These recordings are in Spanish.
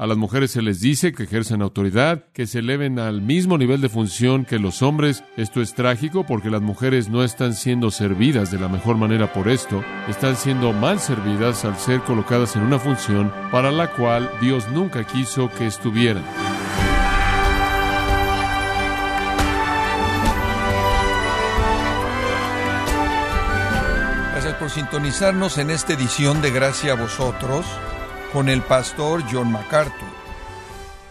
A las mujeres se les dice que ejercen autoridad, que se eleven al mismo nivel de función que los hombres. Esto es trágico porque las mujeres no están siendo servidas de la mejor manera por esto, están siendo mal servidas al ser colocadas en una función para la cual Dios nunca quiso que estuvieran. Gracias por sintonizarnos en esta edición de Gracia a vosotros con el pastor John MacArthur.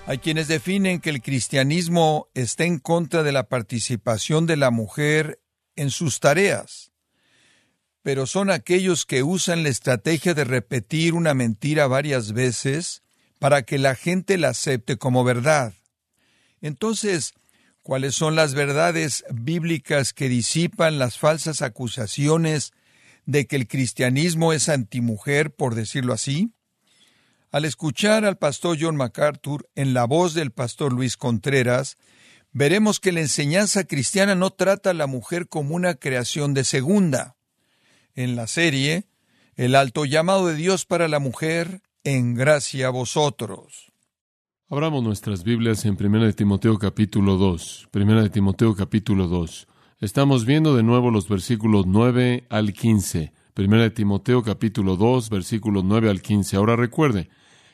Hay quienes definen que el cristianismo está en contra de la participación de la mujer en sus tareas, pero son aquellos que usan la estrategia de repetir una mentira varias veces para que la gente la acepte como verdad. Entonces, ¿cuáles son las verdades bíblicas que disipan las falsas acusaciones de que el cristianismo es antimujer, por decirlo así? Al escuchar al pastor John MacArthur en la voz del pastor Luis Contreras, veremos que la enseñanza cristiana no trata a la mujer como una creación de segunda. En la serie, el alto llamado de Dios para la mujer, en gracia a vosotros. Abramos nuestras Biblias en 1 de Timoteo capítulo 2. 1 de Timoteo capítulo 2. Estamos viendo de nuevo los versículos 9 al 15. 1 de Timoteo capítulo 2, versículos 9 al 15. Ahora recuerde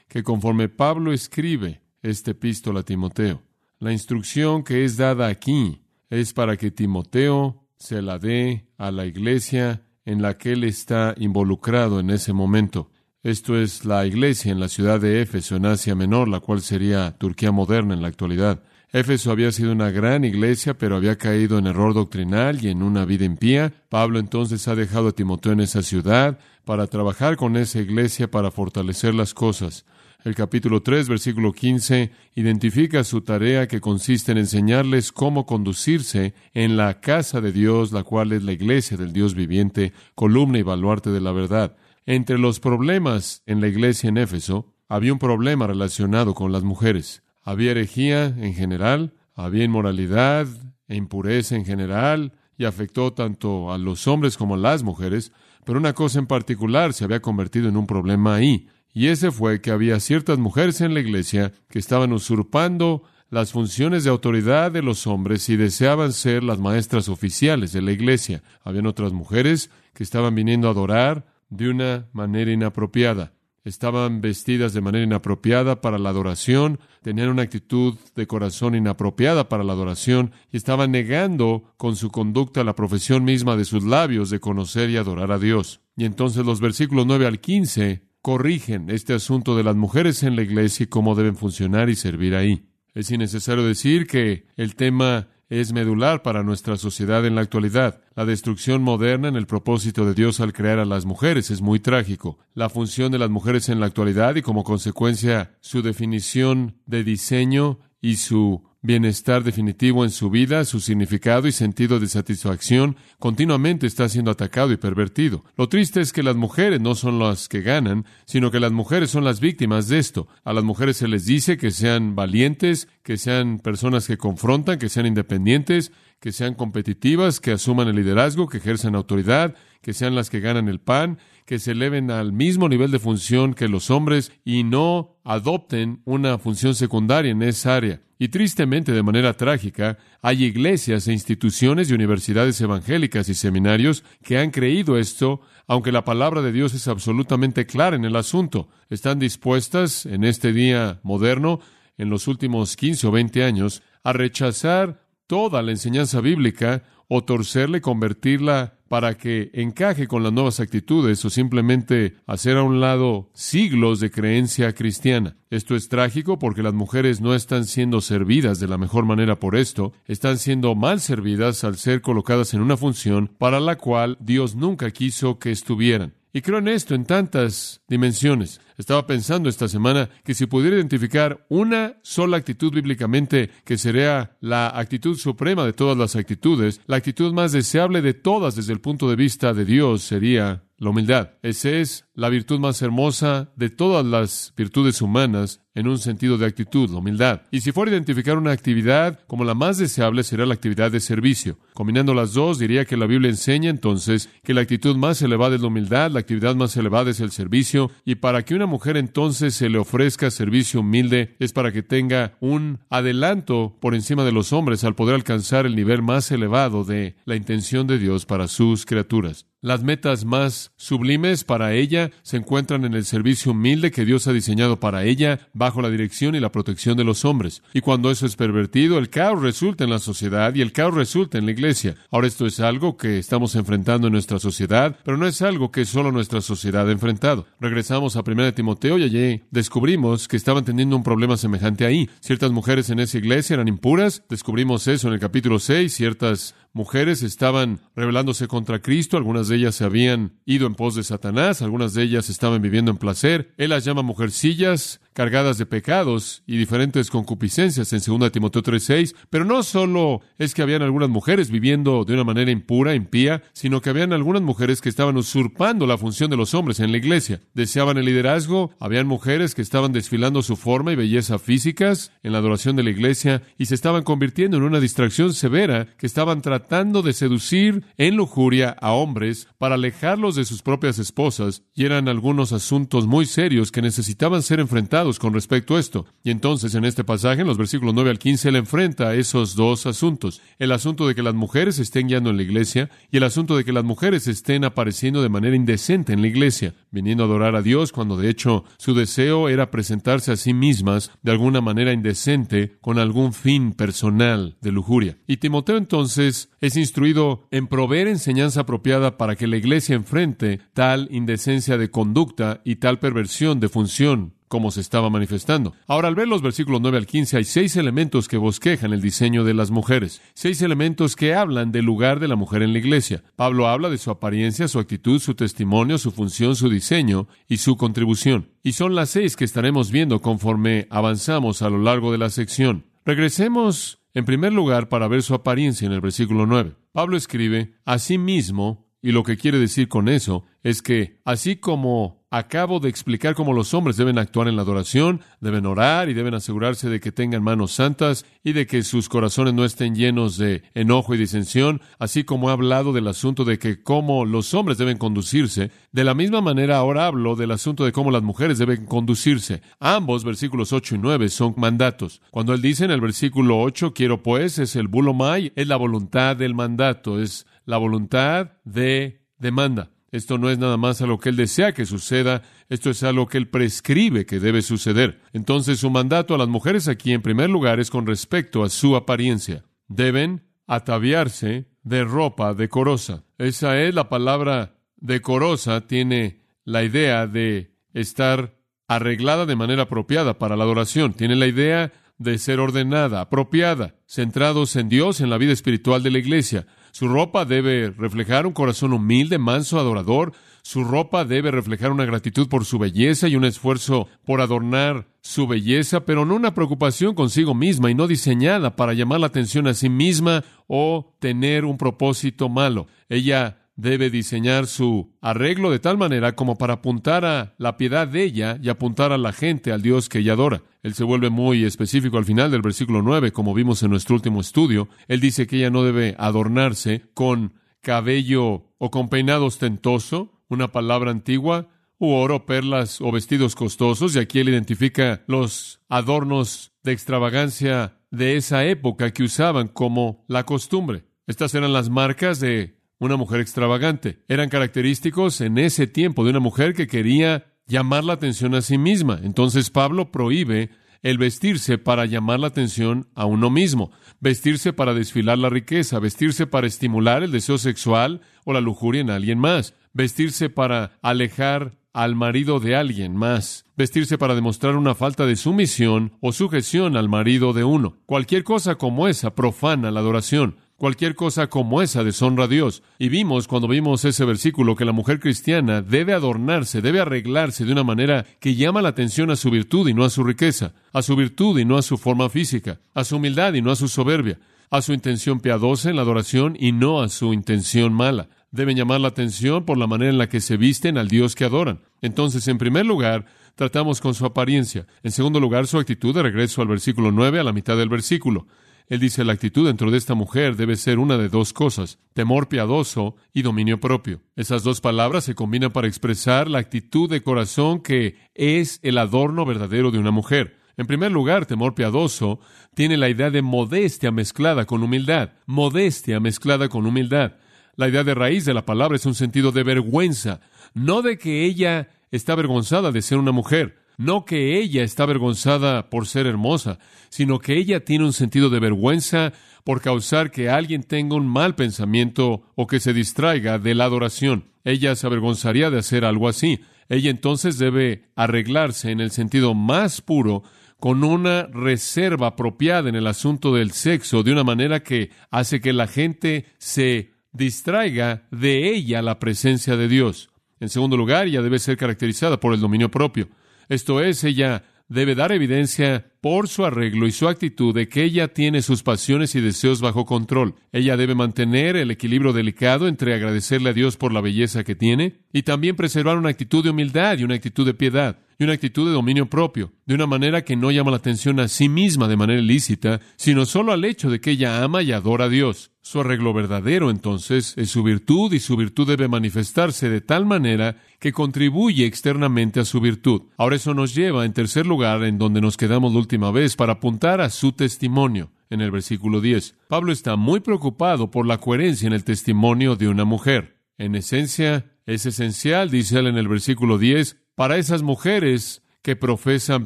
que conforme Pablo escribe este epístola a Timoteo, la instrucción que es dada aquí es para que Timoteo se la dé a la iglesia en la que él está involucrado en ese momento. Esto es la iglesia en la ciudad de Éfeso, en Asia Menor, la cual sería Turquía moderna en la actualidad. Éfeso había sido una gran iglesia, pero había caído en error doctrinal y en una vida impía. Pablo entonces ha dejado a Timoteo en esa ciudad para trabajar con esa iglesia para fortalecer las cosas. El capítulo 3, versículo 15, identifica su tarea que consiste en enseñarles cómo conducirse en la casa de Dios, la cual es la iglesia del Dios viviente, columna y baluarte de la verdad. Entre los problemas en la iglesia en Éfeso, había un problema relacionado con las mujeres. Había herejía en general, había inmoralidad e impureza en general, y afectó tanto a los hombres como a las mujeres, pero una cosa en particular se había convertido en un problema ahí, y ese fue que había ciertas mujeres en la iglesia que estaban usurpando las funciones de autoridad de los hombres y deseaban ser las maestras oficiales de la iglesia. Habían otras mujeres que estaban viniendo a adorar de una manera inapropiada estaban vestidas de manera inapropiada para la adoración, tenían una actitud de corazón inapropiada para la adoración y estaban negando con su conducta la profesión misma de sus labios de conocer y adorar a Dios. Y entonces los versículos 9 al 15 corrigen este asunto de las mujeres en la iglesia y cómo deben funcionar y servir ahí. Es innecesario decir que el tema es medular para nuestra sociedad en la actualidad. La destrucción moderna en el propósito de Dios al crear a las mujeres es muy trágico. La función de las mujeres en la actualidad y como consecuencia su definición de diseño y su bienestar definitivo en su vida, su significado y sentido de satisfacción continuamente está siendo atacado y pervertido. Lo triste es que las mujeres no son las que ganan, sino que las mujeres son las víctimas de esto. A las mujeres se les dice que sean valientes, que sean personas que confrontan, que sean independientes, que sean competitivas, que asuman el liderazgo, que ejerzan autoridad, que sean las que ganan el pan, que se eleven al mismo nivel de función que los hombres y no adopten una función secundaria en esa área. Y tristemente, de manera trágica, hay iglesias e instituciones y universidades evangélicas y seminarios que han creído esto, aunque la palabra de Dios es absolutamente clara en el asunto. Están dispuestas en este día moderno, en los últimos 15 o 20 años, a rechazar toda la enseñanza bíblica o torcerla y convertirla para que encaje con las nuevas actitudes o simplemente hacer a un lado siglos de creencia cristiana. Esto es trágico porque las mujeres no están siendo servidas de la mejor manera por esto, están siendo mal servidas al ser colocadas en una función para la cual Dios nunca quiso que estuvieran. Y creo en esto en tantas dimensiones. Estaba pensando esta semana que si pudiera identificar una sola actitud bíblicamente que sería la actitud suprema de todas las actitudes, la actitud más deseable de todas desde el punto de vista de Dios sería la humildad. Ese es la virtud más hermosa de todas las virtudes humanas en un sentido de actitud, la humildad. Y si fuera a identificar una actividad como la más deseable, será la actividad de servicio. Combinando las dos, diría que la Biblia enseña entonces que la actitud más elevada es la humildad, la actividad más elevada es el servicio, y para que una mujer entonces se le ofrezca servicio humilde es para que tenga un adelanto por encima de los hombres al poder alcanzar el nivel más elevado de la intención de Dios para sus criaturas. Las metas más sublimes para ella se encuentran en el servicio humilde que Dios ha diseñado para ella bajo la dirección y la protección de los hombres. Y cuando eso es pervertido, el caos resulta en la sociedad y el caos resulta en la iglesia. Ahora esto es algo que estamos enfrentando en nuestra sociedad, pero no es algo que solo nuestra sociedad ha enfrentado. Regresamos a 1 Timoteo y allí descubrimos que estaban teniendo un problema semejante ahí. Ciertas mujeres en esa iglesia eran impuras, descubrimos eso en el capítulo 6, ciertas mujeres estaban rebelándose contra Cristo, algunas de ellas se habían ido en pos de Satanás, algunas de ellas estaban viviendo en placer. Él las llama mujercillas, cargadas de pecados y diferentes concupiscencias en 2 Timoteo 3:6, pero no solo es que habían algunas mujeres viviendo de una manera impura, impía, sino que habían algunas mujeres que estaban usurpando la función de los hombres en la iglesia. Deseaban el liderazgo, habían mujeres que estaban desfilando su forma y belleza físicas en la adoración de la iglesia y se estaban convirtiendo en una distracción severa que estaban tratando de seducir en lujuria a hombres para alejarlos de sus propias esposas y eran algunos asuntos muy serios que necesitaban ser enfrentados con respecto a esto. Y entonces en este pasaje, en los versículos 9 al 15, él enfrenta esos dos asuntos. El asunto de que las mujeres estén guiando en la iglesia y el asunto de que las mujeres estén apareciendo de manera indecente en la iglesia, viniendo a adorar a Dios cuando de hecho su deseo era presentarse a sí mismas de alguna manera indecente con algún fin personal de lujuria. Y Timoteo entonces es instruido en proveer enseñanza apropiada para que la iglesia enfrente tal indecencia de conducta y tal perversión de función como se estaba manifestando. Ahora, al ver los versículos 9 al 15, hay seis elementos que bosquejan el diseño de las mujeres, seis elementos que hablan del lugar de la mujer en la iglesia. Pablo habla de su apariencia, su actitud, su testimonio, su función, su diseño y su contribución. Y son las seis que estaremos viendo conforme avanzamos a lo largo de la sección. Regresemos en primer lugar para ver su apariencia en el versículo 9. Pablo escribe, mismo, y lo que quiere decir con eso es que, así como Acabo de explicar cómo los hombres deben actuar en la adoración, deben orar y deben asegurarse de que tengan manos santas y de que sus corazones no estén llenos de enojo y disensión, así como he hablado del asunto de que cómo los hombres deben conducirse. De la misma manera ahora hablo del asunto de cómo las mujeres deben conducirse. Ambos, versículos 8 y 9, son mandatos. Cuando él dice en el versículo 8, quiero pues, es el bulomai, es la voluntad del mandato, es la voluntad de demanda. Esto no es nada más a lo que Él desea que suceda, esto es algo que Él prescribe que debe suceder. Entonces su mandato a las mujeres aquí en primer lugar es con respecto a su apariencia. Deben ataviarse de ropa decorosa. Esa es la palabra decorosa, tiene la idea de estar arreglada de manera apropiada para la adoración, tiene la idea de ser ordenada, apropiada, centrados en Dios, en la vida espiritual de la iglesia. Su ropa debe reflejar un corazón humilde, manso, adorador. Su ropa debe reflejar una gratitud por su belleza y un esfuerzo por adornar su belleza, pero no una preocupación consigo misma y no diseñada para llamar la atención a sí misma o tener un propósito malo. Ella debe diseñar su arreglo de tal manera como para apuntar a la piedad de ella y apuntar a la gente al Dios que ella adora. Él se vuelve muy específico al final del versículo 9, como vimos en nuestro último estudio. Él dice que ella no debe adornarse con cabello o con peinado ostentoso, una palabra antigua, u oro, perlas o vestidos costosos, y aquí él identifica los adornos de extravagancia de esa época que usaban como la costumbre. Estas eran las marcas de una mujer extravagante. Eran característicos en ese tiempo de una mujer que quería llamar la atención a sí misma. Entonces Pablo prohíbe el vestirse para llamar la atención a uno mismo, vestirse para desfilar la riqueza, vestirse para estimular el deseo sexual o la lujuria en alguien más, vestirse para alejar al marido de alguien más, vestirse para demostrar una falta de sumisión o sujeción al marido de uno. Cualquier cosa como esa profana la adoración. Cualquier cosa como esa deshonra a Dios. Y vimos cuando vimos ese versículo que la mujer cristiana debe adornarse, debe arreglarse de una manera que llama la atención a su virtud y no a su riqueza, a su virtud y no a su forma física, a su humildad y no a su soberbia, a su intención piadosa en la adoración y no a su intención mala. deben llamar la atención por la manera en la que se visten al Dios que adoran. Entonces, en primer lugar, tratamos con su apariencia. En segundo lugar, su actitud, de regreso al versículo 9, a la mitad del versículo. Él dice, la actitud dentro de esta mujer debe ser una de dos cosas, temor piadoso y dominio propio. Esas dos palabras se combinan para expresar la actitud de corazón que es el adorno verdadero de una mujer. En primer lugar, temor piadoso tiene la idea de modestia mezclada con humildad, modestia mezclada con humildad. La idea de raíz de la palabra es un sentido de vergüenza, no de que ella está avergonzada de ser una mujer, no que ella está avergonzada por ser hermosa, sino que ella tiene un sentido de vergüenza por causar que alguien tenga un mal pensamiento o que se distraiga de la adoración. Ella se avergonzaría de hacer algo así. Ella entonces debe arreglarse en el sentido más puro con una reserva apropiada en el asunto del sexo, de una manera que hace que la gente se distraiga de ella la presencia de Dios. En segundo lugar, ella debe ser caracterizada por el dominio propio. Esto es, ella debe dar evidencia por su arreglo y su actitud de que ella tiene sus pasiones y deseos bajo control. Ella debe mantener el equilibrio delicado entre agradecerle a Dios por la belleza que tiene y también preservar una actitud de humildad y una actitud de piedad y una actitud de dominio propio, de una manera que no llama la atención a sí misma de manera ilícita, sino solo al hecho de que ella ama y adora a Dios. Su arreglo verdadero, entonces, es su virtud y su virtud debe manifestarse de tal manera que contribuye externamente a su virtud. Ahora eso nos lleva, en tercer lugar, en donde nos quedamos la última vez, para apuntar a su testimonio. En el versículo 10, Pablo está muy preocupado por la coherencia en el testimonio de una mujer. En esencia, es esencial, dice él en el versículo 10, para esas mujeres que profesan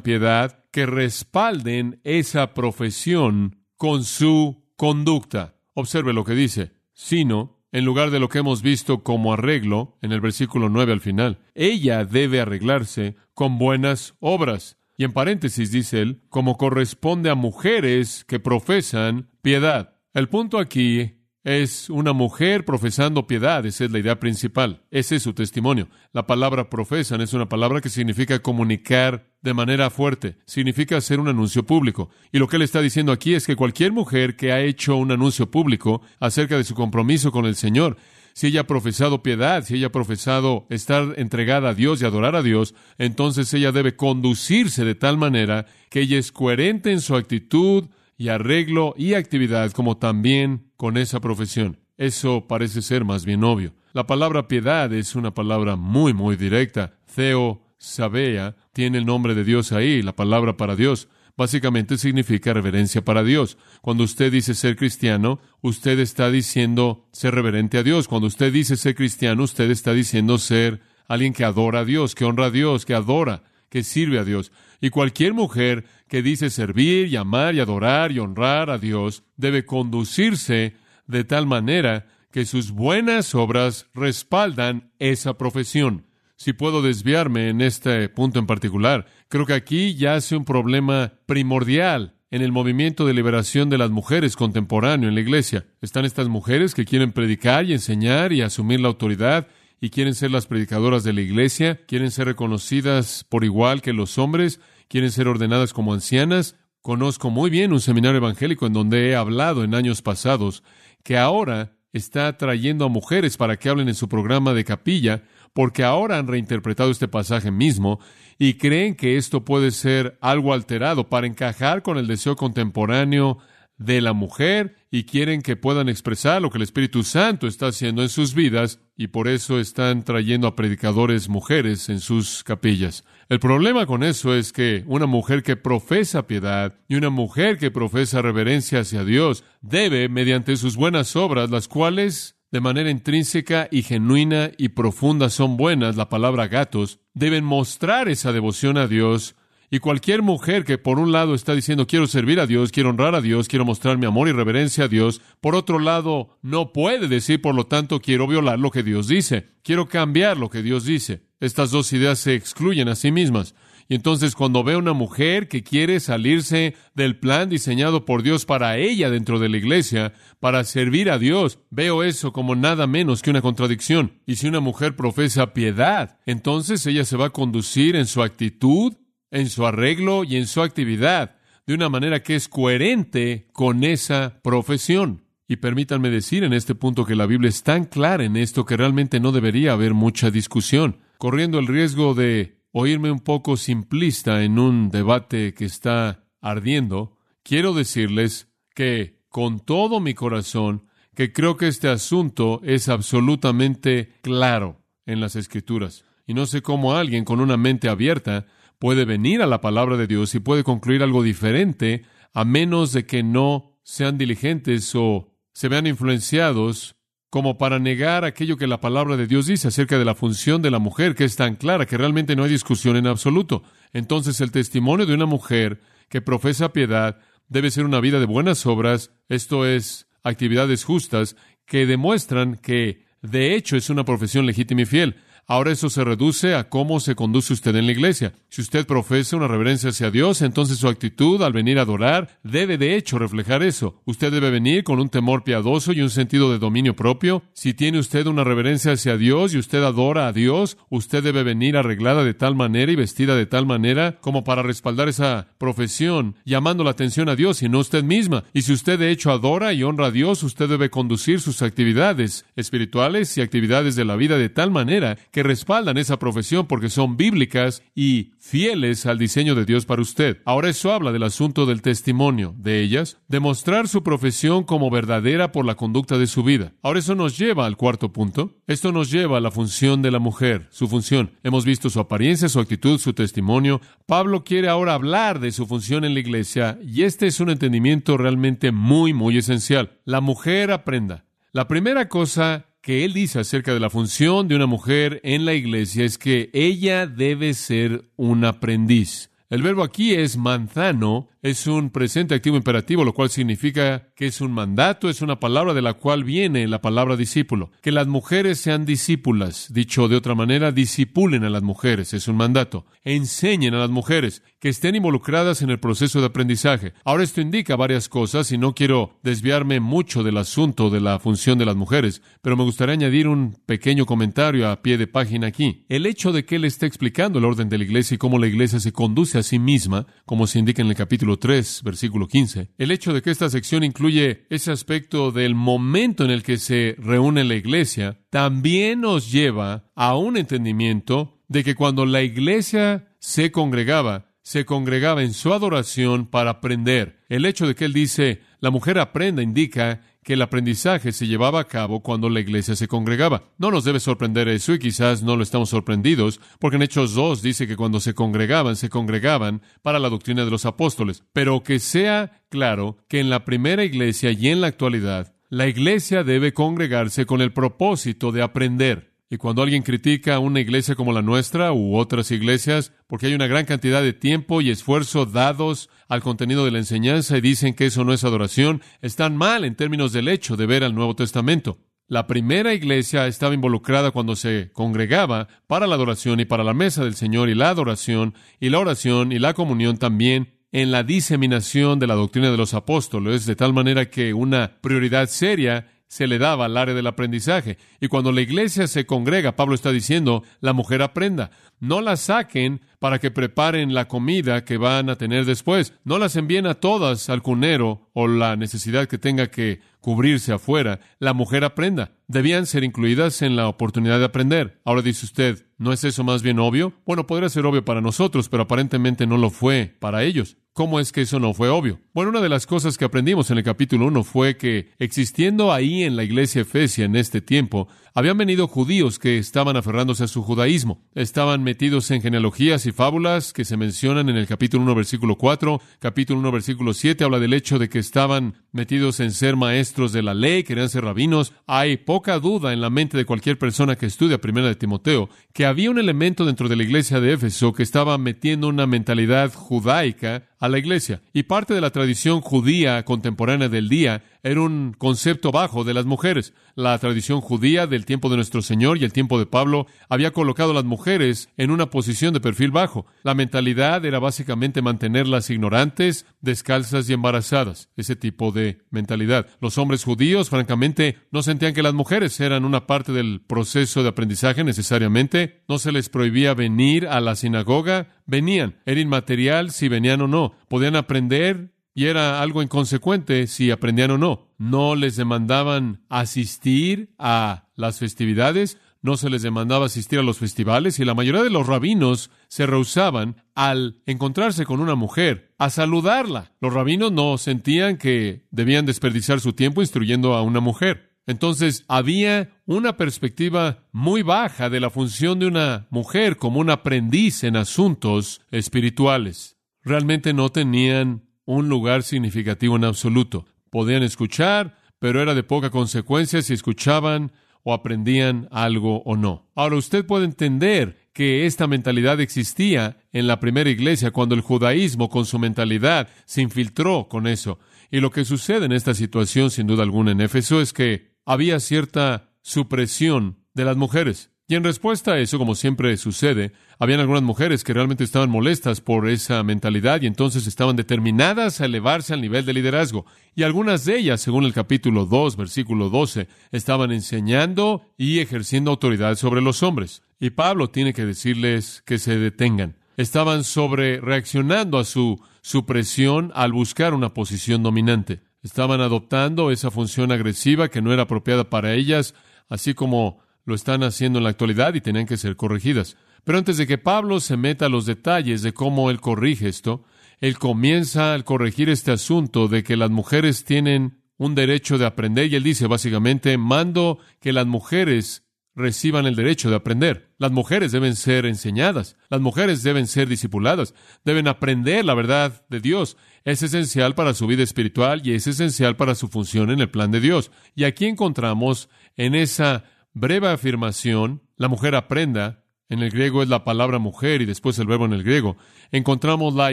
piedad, que respalden esa profesión con su conducta. Observe lo que dice, sino, en lugar de lo que hemos visto como arreglo, en el versículo 9 al final, ella debe arreglarse con buenas obras. Y en paréntesis dice él, como corresponde a mujeres que profesan piedad. El punto aquí es una mujer profesando piedad, esa es la idea principal, ese es su testimonio. La palabra profesan es una palabra que significa comunicar de manera fuerte, significa hacer un anuncio público. Y lo que él está diciendo aquí es que cualquier mujer que ha hecho un anuncio público acerca de su compromiso con el Señor, si ella ha profesado piedad, si ella ha profesado estar entregada a Dios y adorar a Dios, entonces ella debe conducirse de tal manera que ella es coherente en su actitud, y arreglo y actividad como también con esa profesión. Eso parece ser más bien obvio. La palabra piedad es una palabra muy, muy directa. Theo Sabea tiene el nombre de Dios ahí, la palabra para Dios. Básicamente significa reverencia para Dios. Cuando usted dice ser cristiano, usted está diciendo ser reverente a Dios. Cuando usted dice ser cristiano, usted está diciendo ser alguien que adora a Dios, que honra a Dios, que adora, que sirve a Dios. Y cualquier mujer que dice servir y amar y adorar y honrar a Dios debe conducirse de tal manera que sus buenas obras respaldan esa profesión. Si puedo desviarme en este punto en particular, creo que aquí yace un problema primordial en el movimiento de liberación de las mujeres contemporáneo en la iglesia. Están estas mujeres que quieren predicar y enseñar y asumir la autoridad y quieren ser las predicadoras de la iglesia, quieren ser reconocidas por igual que los hombres, quieren ser ordenadas como ancianas. Conozco muy bien un seminario evangélico en donde he hablado en años pasados que ahora está trayendo a mujeres para que hablen en su programa de capilla, porque ahora han reinterpretado este pasaje mismo y creen que esto puede ser algo alterado para encajar con el deseo contemporáneo de la mujer y quieren que puedan expresar lo que el Espíritu Santo está haciendo en sus vidas y por eso están trayendo a predicadores mujeres en sus capillas. El problema con eso es que una mujer que profesa piedad y una mujer que profesa reverencia hacia Dios debe, mediante sus buenas obras, las cuales de manera intrínseca y genuina y profunda son buenas, la palabra gatos, deben mostrar esa devoción a Dios y cualquier mujer que por un lado está diciendo quiero servir a Dios, quiero honrar a Dios, quiero mostrar mi amor y reverencia a Dios, por otro lado no puede decir, por lo tanto, quiero violar lo que Dios dice, quiero cambiar lo que Dios dice. Estas dos ideas se excluyen a sí mismas. Y entonces cuando veo una mujer que quiere salirse del plan diseñado por Dios para ella dentro de la iglesia, para servir a Dios, veo eso como nada menos que una contradicción. Y si una mujer profesa piedad, entonces ella se va a conducir en su actitud en su arreglo y en su actividad, de una manera que es coherente con esa profesión. Y permítanme decir en este punto que la Biblia es tan clara en esto que realmente no debería haber mucha discusión, corriendo el riesgo de oírme un poco simplista en un debate que está ardiendo. Quiero decirles que con todo mi corazón que creo que este asunto es absolutamente claro en las Escrituras. Y no sé cómo alguien con una mente abierta puede venir a la palabra de Dios y puede concluir algo diferente a menos de que no sean diligentes o se vean influenciados como para negar aquello que la palabra de Dios dice acerca de la función de la mujer, que es tan clara que realmente no hay discusión en absoluto. Entonces el testimonio de una mujer que profesa piedad debe ser una vida de buenas obras, esto es, actividades justas, que demuestran que de hecho es una profesión legítima y fiel. Ahora eso se reduce a cómo se conduce usted en la iglesia. Si usted profesa una reverencia hacia Dios, entonces su actitud al venir a adorar debe de hecho reflejar eso. Usted debe venir con un temor piadoso y un sentido de dominio propio. Si tiene usted una reverencia hacia Dios y usted adora a Dios, usted debe venir arreglada de tal manera y vestida de tal manera como para respaldar esa profesión, llamando la atención a Dios y no usted misma. Y si usted de hecho adora y honra a Dios, usted debe conducir sus actividades espirituales y actividades de la vida de tal manera que que respaldan esa profesión porque son bíblicas y fieles al diseño de Dios para usted. Ahora eso habla del asunto del testimonio de ellas, demostrar su profesión como verdadera por la conducta de su vida. Ahora eso nos lleva al cuarto punto. Esto nos lleva a la función de la mujer, su función. Hemos visto su apariencia, su actitud, su testimonio. Pablo quiere ahora hablar de su función en la iglesia y este es un entendimiento realmente muy, muy esencial. La mujer aprenda. La primera cosa que él dice acerca de la función de una mujer en la iglesia es que ella debe ser un aprendiz. El verbo aquí es manzano, es un presente activo imperativo, lo cual significa que es un mandato, es una palabra de la cual viene la palabra discípulo. Que las mujeres sean discípulas, dicho de otra manera, disipulen a las mujeres, es un mandato. Enseñen a las mujeres que estén involucradas en el proceso de aprendizaje. Ahora esto indica varias cosas y no quiero desviarme mucho del asunto de la función de las mujeres, pero me gustaría añadir un pequeño comentario a pie de página aquí. El hecho de que él esté explicando el orden de la iglesia y cómo la iglesia se conduce a sí misma, como se indica en el capítulo 3, versículo 15, el hecho de que esta sección incluye ese aspecto del momento en el que se reúne la iglesia, también nos lleva a un entendimiento de que cuando la iglesia se congregaba, se congregaba en su adoración para aprender. El hecho de que él dice, la mujer aprenda, indica que el aprendizaje se llevaba a cabo cuando la iglesia se congregaba. No nos debe sorprender eso y quizás no lo estamos sorprendidos, porque en Hechos 2 dice que cuando se congregaban, se congregaban para la doctrina de los apóstoles. Pero que sea claro que en la primera iglesia y en la actualidad, la iglesia debe congregarse con el propósito de aprender. Y cuando alguien critica una iglesia como la nuestra u otras iglesias, porque hay una gran cantidad de tiempo y esfuerzo dados al contenido de la enseñanza y dicen que eso no es adoración, están mal en términos del hecho de ver al Nuevo Testamento. La primera iglesia estaba involucrada cuando se congregaba para la adoración y para la mesa del Señor y la adoración y la oración y la comunión también en la diseminación de la doctrina de los apóstoles, de tal manera que una prioridad seria se le daba al área del aprendizaje. Y cuando la iglesia se congrega, Pablo está diciendo, la mujer aprenda. No la saquen para que preparen la comida que van a tener después. No las envíen a todas al cunero o la necesidad que tenga que cubrirse afuera. La mujer aprenda. Debían ser incluidas en la oportunidad de aprender. Ahora dice usted, ¿no es eso más bien obvio? Bueno, podría ser obvio para nosotros, pero aparentemente no lo fue para ellos. ¿Cómo es que eso no fue obvio? Bueno, una de las cosas que aprendimos en el capítulo 1 fue que existiendo ahí en la iglesia efesia en este tiempo, habían venido judíos que estaban aferrándose a su judaísmo. Estaban metidos en genealogías y fábulas que se mencionan en el capítulo 1 versículo 4, capítulo 1 versículo 7 habla del hecho de que estaban metidos en ser maestros de la ley, querían ser rabinos. Hay poca duda en la mente de cualquier persona que estudia Primera de Timoteo que había un elemento dentro de la iglesia de Éfeso que estaba metiendo una mentalidad judaica a la iglesia. Y parte de la tradición judía contemporánea del día era un concepto bajo de las mujeres. La tradición judía del tiempo de nuestro Señor y el tiempo de Pablo había colocado a las mujeres en una posición de perfil bajo. La mentalidad era básicamente mantenerlas ignorantes, descalzas y embarazadas. Ese tipo de mentalidad. Los hombres judíos, francamente, no sentían que las mujeres eran una parte del proceso de aprendizaje necesariamente. No se les prohibía venir a la sinagoga. Venían. Era inmaterial si venían o no. Podían aprender y era algo inconsecuente si aprendían o no. No les demandaban asistir a las festividades, no se les demandaba asistir a los festivales y la mayoría de los rabinos se rehusaban al encontrarse con una mujer a saludarla. Los rabinos no sentían que debían desperdiciar su tiempo instruyendo a una mujer. Entonces había una perspectiva muy baja de la función de una mujer como un aprendiz en asuntos espirituales. Realmente no tenían un lugar significativo en absoluto. Podían escuchar, pero era de poca consecuencia si escuchaban o aprendían algo o no. Ahora usted puede entender que esta mentalidad existía en la primera iglesia cuando el judaísmo con su mentalidad se infiltró con eso. Y lo que sucede en esta situación, sin duda alguna, en Éfeso es que había cierta supresión de las mujeres. Y en respuesta a eso, como siempre sucede, habían algunas mujeres que realmente estaban molestas por esa mentalidad y entonces estaban determinadas a elevarse al nivel de liderazgo. Y algunas de ellas, según el capítulo 2, versículo 12, estaban enseñando y ejerciendo autoridad sobre los hombres. Y Pablo tiene que decirles que se detengan. Estaban sobre reaccionando a su supresión al buscar una posición dominante. Estaban adoptando esa función agresiva que no era apropiada para ellas, así como lo están haciendo en la actualidad y tenían que ser corregidas. Pero antes de que Pablo se meta a los detalles de cómo él corrige esto, él comienza al corregir este asunto de que las mujeres tienen un derecho de aprender y él dice básicamente, mando que las mujeres reciban el derecho de aprender. Las mujeres deben ser enseñadas, las mujeres deben ser discipuladas, deben aprender la verdad de Dios. Es esencial para su vida espiritual y es esencial para su función en el plan de Dios. Y aquí encontramos en esa breve afirmación, la mujer aprenda, en el griego es la palabra mujer y después el verbo en el griego, encontramos la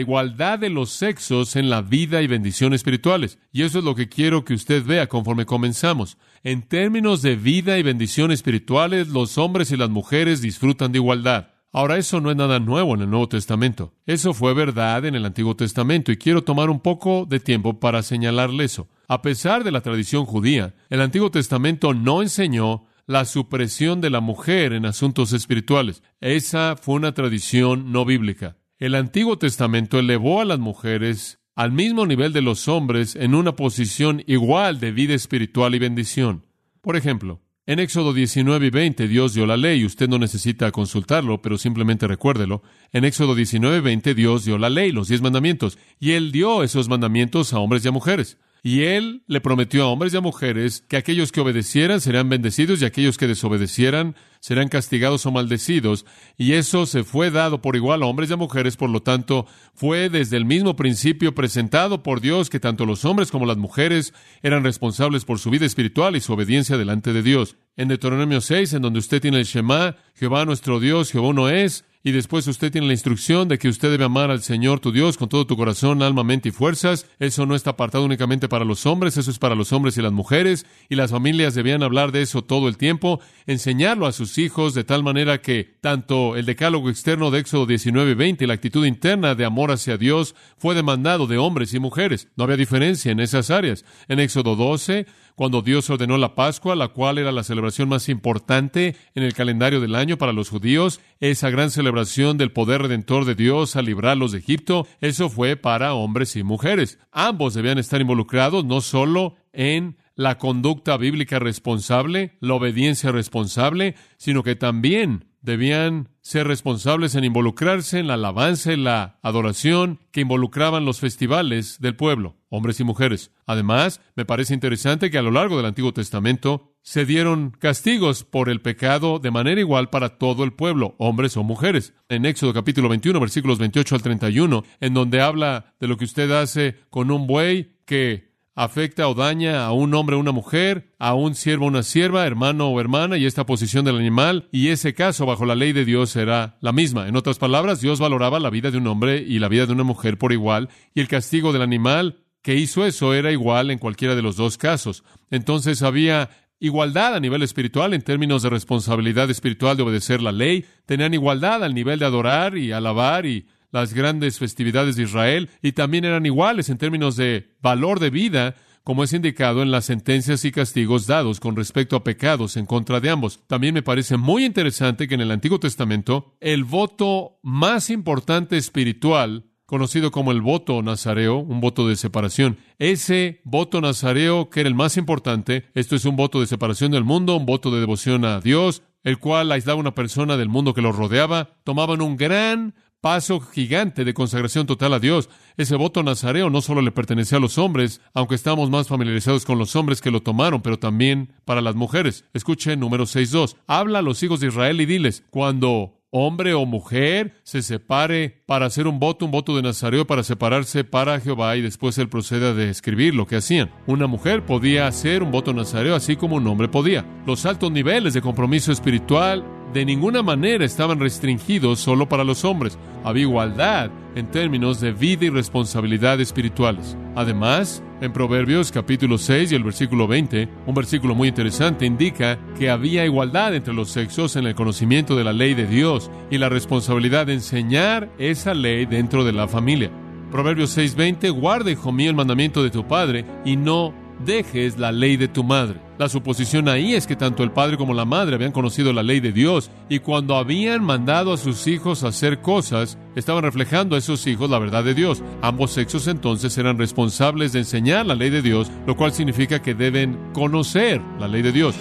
igualdad de los sexos en la vida y bendición espirituales. Y eso es lo que quiero que usted vea conforme comenzamos. En términos de vida y bendición espirituales, los hombres y las mujeres disfrutan de igualdad. Ahora, eso no es nada nuevo en el Nuevo Testamento. Eso fue verdad en el Antiguo Testamento y quiero tomar un poco de tiempo para señalarle eso. A pesar de la tradición judía, el Antiguo Testamento no enseñó la supresión de la mujer en asuntos espirituales. Esa fue una tradición no bíblica. El Antiguo Testamento elevó a las mujeres al mismo nivel de los hombres en una posición igual de vida espiritual y bendición. Por ejemplo, en Éxodo 19 y 20 Dios dio la ley, usted no necesita consultarlo, pero simplemente recuérdelo. En Éxodo 19 y 20 Dios dio la ley, los diez mandamientos, y Él dio esos mandamientos a hombres y a mujeres. Y él le prometió a hombres y a mujeres que aquellos que obedecieran serán bendecidos y aquellos que desobedecieran serán castigados o maldecidos. Y eso se fue dado por igual a hombres y a mujeres, por lo tanto, fue desde el mismo principio presentado por Dios que tanto los hombres como las mujeres eran responsables por su vida espiritual y su obediencia delante de Dios. En Deuteronomio 6, en donde usted tiene el Shema, Jehová nuestro Dios, Jehová no es, y después usted tiene la instrucción de que usted debe amar al Señor tu Dios con todo tu corazón, alma, mente y fuerzas. Eso no está apartado únicamente para los hombres, eso es para los hombres y las mujeres, y las familias debían hablar de eso todo el tiempo, enseñarlo a sus hijos de tal manera que tanto el decálogo externo de Éxodo 19 y 20 y la actitud interna de amor hacia Dios fue demandado de hombres y mujeres. No había diferencia en esas áreas. En Éxodo 12, cuando Dios ordenó la Pascua, la cual era la celebración más importante en el calendario del año para los judíos, esa gran celebración del poder redentor de Dios a librarlos de Egipto, eso fue para hombres y mujeres. Ambos debían estar involucrados no solo en la conducta bíblica responsable, la obediencia responsable, sino que también debían ser responsables en involucrarse en la alabanza y la adoración que involucraban los festivales del pueblo, hombres y mujeres. Además, me parece interesante que a lo largo del Antiguo Testamento se dieron castigos por el pecado de manera igual para todo el pueblo, hombres o mujeres. En Éxodo capítulo 21, versículos 28 al 31, en donde habla de lo que usted hace con un buey que afecta o daña a un hombre o una mujer, a un siervo o una sierva, hermano o hermana, y esta posición del animal, y ese caso bajo la ley de Dios será la misma. En otras palabras, Dios valoraba la vida de un hombre y la vida de una mujer por igual, y el castigo del animal que hizo eso era igual en cualquiera de los dos casos. Entonces había igualdad a nivel espiritual en términos de responsabilidad espiritual de obedecer la ley, tenían igualdad al nivel de adorar y alabar y las grandes festividades de Israel y también eran iguales en términos de valor de vida, como es indicado en las sentencias y castigos dados con respecto a pecados en contra de ambos. También me parece muy interesante que en el Antiguo Testamento el voto más importante espiritual conocido como el voto nazareo, un voto de separación. Ese voto nazareo, que era el más importante, esto es un voto de separación del mundo, un voto de devoción a Dios, el cual aislaba a una persona del mundo que los rodeaba, tomaban un gran paso gigante de consagración total a Dios. Ese voto nazareo no solo le pertenecía a los hombres, aunque estamos más familiarizados con los hombres que lo tomaron, pero también para las mujeres. Escuche número 6.2. Habla a los hijos de Israel y diles, cuando hombre o mujer se separe para hacer un voto, un voto de Nazareo para separarse para Jehová y después él procede a describir lo que hacían. Una mujer podía hacer un voto Nazareo así como un hombre podía. Los altos niveles de compromiso espiritual de ninguna manera estaban restringidos solo para los hombres. Había igualdad en términos de vida y responsabilidad espirituales. Además, en Proverbios capítulo 6 y el versículo 20, un versículo muy interesante, indica que había igualdad entre los sexos en el conocimiento de la ley de Dios y la responsabilidad de enseñar esa ley dentro de la familia. Proverbios 6:20, guarda, hijo mío, el mandamiento de tu padre y no dejes la ley de tu madre. La suposición ahí es que tanto el padre como la madre habían conocido la ley de Dios y cuando habían mandado a sus hijos a hacer cosas, estaban reflejando a esos hijos la verdad de Dios. Ambos sexos entonces eran responsables de enseñar la ley de Dios, lo cual significa que deben conocer la ley de Dios.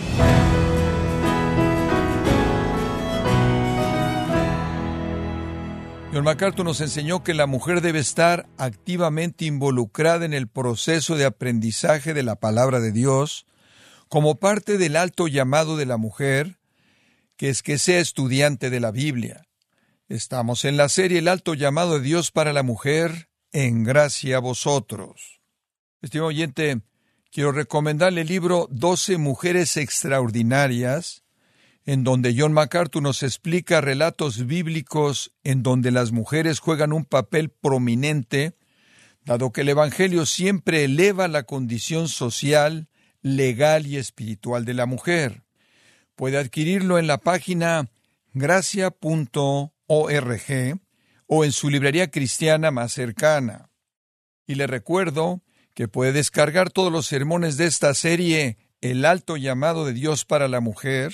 John MacArthur nos enseñó que la mujer debe estar activamente involucrada en el proceso de aprendizaje de la palabra de Dios, como parte del alto llamado de la mujer, que es que sea estudiante de la Biblia. Estamos en la serie El alto llamado de Dios para la mujer, en gracia a vosotros. Estimado oyente, quiero recomendarle el libro Doce mujeres extraordinarias, en donde John MacArthur nos explica relatos bíblicos en donde las mujeres juegan un papel prominente, dado que el Evangelio siempre eleva la condición social, legal y espiritual de la mujer. Puede adquirirlo en la página gracia.org o en su librería cristiana más cercana. Y le recuerdo que puede descargar todos los sermones de esta serie El alto llamado de Dios para la mujer,